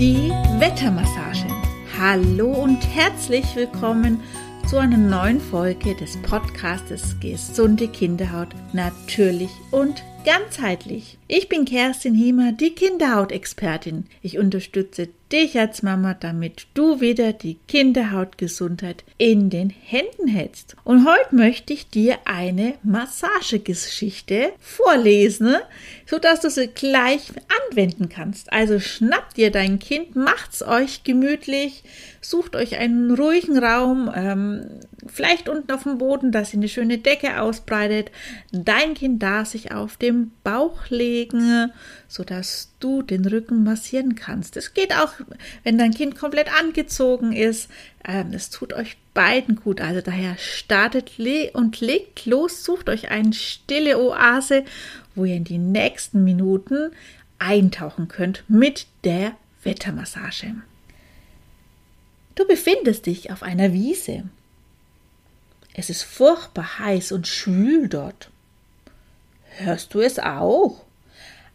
Die Wettermassage. Hallo und herzlich willkommen zu einer neuen Folge des Podcastes Gesunde Kinderhaut natürlich und ganzheitlich. Ich bin Kerstin Hiemer, die Kinderhautexpertin. Ich unterstütze dich als Mama, damit du wieder die Kinderhautgesundheit in den Händen hältst. Und heute möchte ich dir eine Massagegeschichte vorlesen, sodass du sie gleich anwenden kannst. Also schnappt dir dein Kind, macht's euch gemütlich, sucht euch einen ruhigen Raum, ähm, vielleicht unten auf dem Boden, dass ihr eine schöne Decke ausbreitet. Dein Kind darf sich auf dem Bauch legen, sodass du den Rücken massieren kannst. Es geht auch, wenn dein Kind komplett angezogen ist. Ähm, es tut euch beiden gut. Also daher startet und legt los, sucht euch eine stille Oase, wo ihr in die nächsten Minuten eintauchen könnt mit der Wettermassage. Du befindest dich auf einer Wiese. Es ist furchtbar heiß und schwül dort. Hörst du es auch?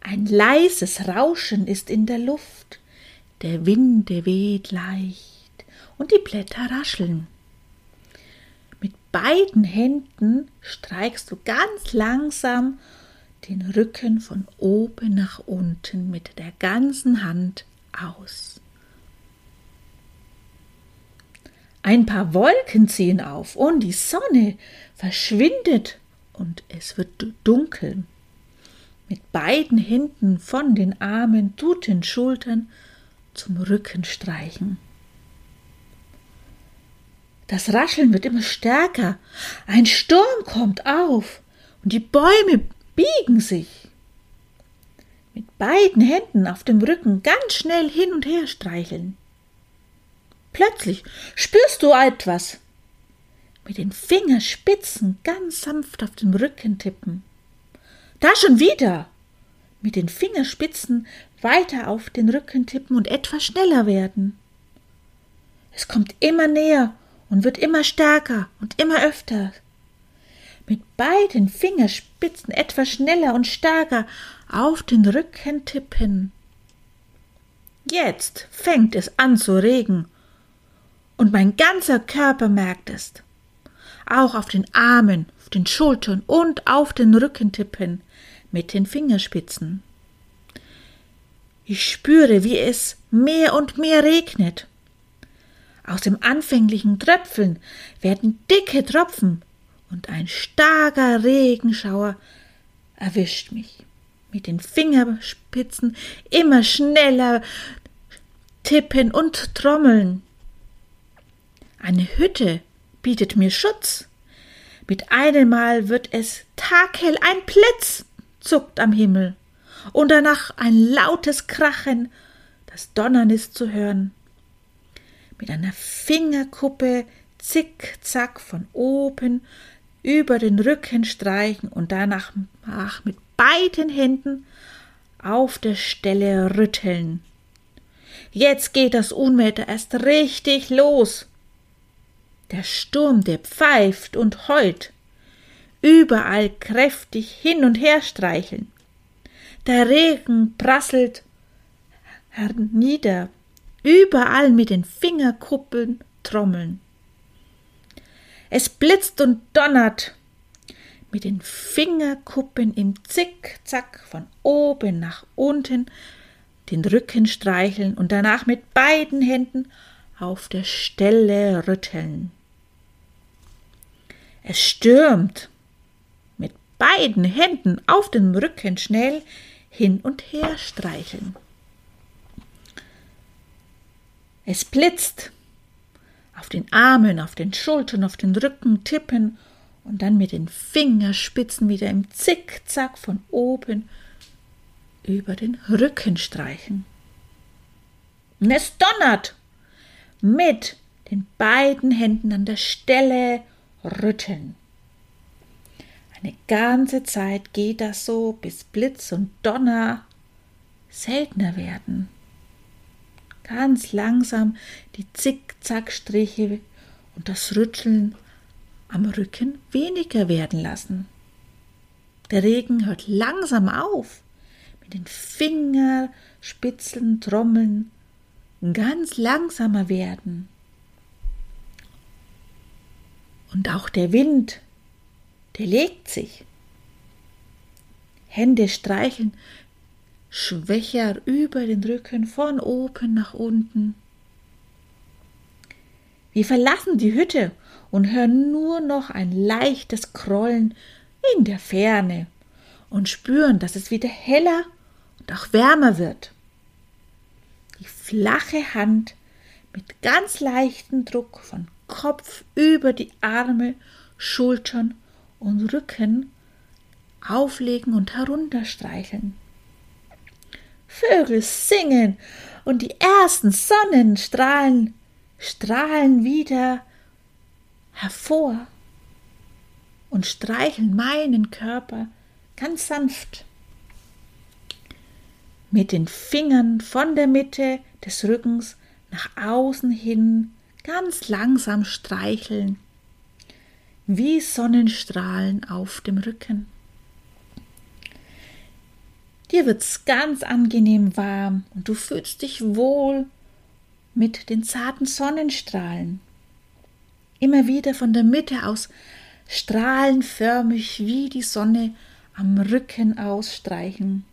Ein leises Rauschen ist in der Luft. Der Wind weht leicht und die Blätter rascheln. Mit beiden Händen streikst du ganz langsam den Rücken von oben nach unten mit der ganzen Hand aus. Ein paar Wolken ziehen auf und die Sonne verschwindet und es wird dunkel. Mit beiden Händen von den Armen tut den Schultern zum Rücken streichen. Das Rascheln wird immer stärker. Ein Sturm kommt auf und die Bäume biegen sich. Mit beiden Händen auf dem Rücken ganz schnell hin und her streicheln. Plötzlich spürst du etwas. Mit den Fingerspitzen ganz sanft auf den Rücken tippen. Da schon wieder. Mit den Fingerspitzen weiter auf den Rücken tippen und etwas schneller werden. Es kommt immer näher und wird immer stärker und immer öfter. Mit beiden Fingerspitzen etwas schneller und stärker auf den Rücken tippen. Jetzt fängt es an zu regen und mein ganzer Körper merkt es. Auch auf den Armen, auf den Schultern und auf den Rückentippen mit den Fingerspitzen. Ich spüre, wie es mehr und mehr regnet. Aus dem anfänglichen Tröpfeln werden dicke Tropfen und ein starker Regenschauer erwischt mich. Mit den Fingerspitzen immer schneller tippen und trommeln. Eine Hütte bietet mir Schutz. Mit einem Mal wird es taghell, ein Blitz zuckt am Himmel und danach ein lautes Krachen, das Donnern ist zu hören. Mit einer Fingerkuppe zickzack von oben über den Rücken streichen und danach mit beiden Händen auf der Stelle rütteln. Jetzt geht das Unwetter erst richtig los. Der Sturm, der pfeift und heult, überall kräftig hin und her streicheln. Der Regen prasselt hernieder, überall mit den Fingerkuppeln trommeln. Es blitzt und donnert, mit den Fingerkuppen im Zickzack von oben nach unten den Rücken streicheln und danach mit beiden Händen auf der Stelle rütteln. Es stürmt. Mit beiden Händen auf dem Rücken schnell hin und her streicheln. Es blitzt. Auf den Armen, auf den Schultern, auf den Rücken tippen und dann mit den Fingerspitzen wieder im Zickzack von oben über den Rücken streichen. Und es donnert mit den beiden Händen an der Stelle rütteln. Eine ganze Zeit geht das so, bis Blitz und Donner seltener werden. Ganz langsam die Zickzackstriche und das Rütteln am Rücken weniger werden lassen. Der Regen hört langsam auf. Mit den Fingerspitzen trommeln ganz langsamer werden. Und auch der Wind, der legt sich. Hände streicheln schwächer über den Rücken von oben nach unten. Wir verlassen die Hütte und hören nur noch ein leichtes Krollen in der Ferne und spüren, dass es wieder heller und auch wärmer wird. Die flache Hand mit ganz leichtem Druck von Kopf über die Arme, Schultern und Rücken auflegen und herunterstreicheln. Vögel singen und die ersten Sonnenstrahlen strahlen wieder hervor und streicheln meinen Körper ganz sanft. Mit den Fingern von der Mitte des Rückens nach außen hin ganz langsam streicheln, wie Sonnenstrahlen auf dem Rücken. Dir wird's ganz angenehm warm und du fühlst dich wohl mit den zarten Sonnenstrahlen. Immer wieder von der Mitte aus strahlenförmig wie die Sonne am Rücken ausstreichen.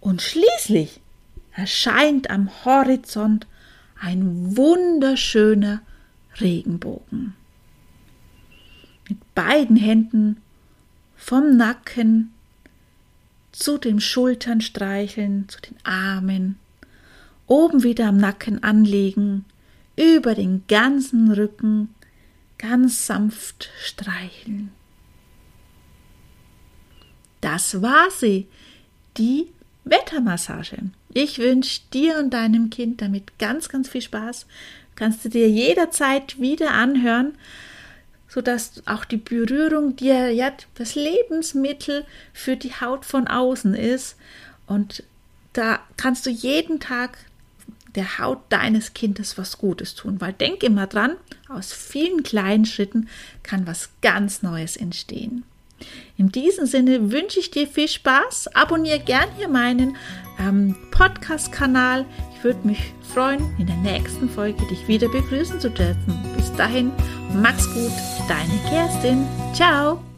Und schließlich erscheint am Horizont ein wunderschöner Regenbogen. Mit beiden Händen vom Nacken zu den Schultern streicheln, zu den Armen, oben wieder am Nacken anlegen, über den ganzen Rücken ganz sanft streicheln. Das war sie, die Wettermassage. Ich wünsche dir und deinem Kind damit ganz, ganz viel Spaß. Kannst du dir jederzeit wieder anhören, sodass auch die Berührung dir ja das Lebensmittel für die Haut von außen ist. Und da kannst du jeden Tag der Haut deines Kindes was Gutes tun. Weil denk immer dran, aus vielen kleinen Schritten kann was ganz Neues entstehen. In diesem Sinne wünsche ich dir viel Spaß. Abonniere gern hier meinen ähm, Podcast-Kanal. Ich würde mich freuen, in der nächsten Folge dich wieder begrüßen zu dürfen. Bis dahin, mach's gut, deine Kerstin. Ciao.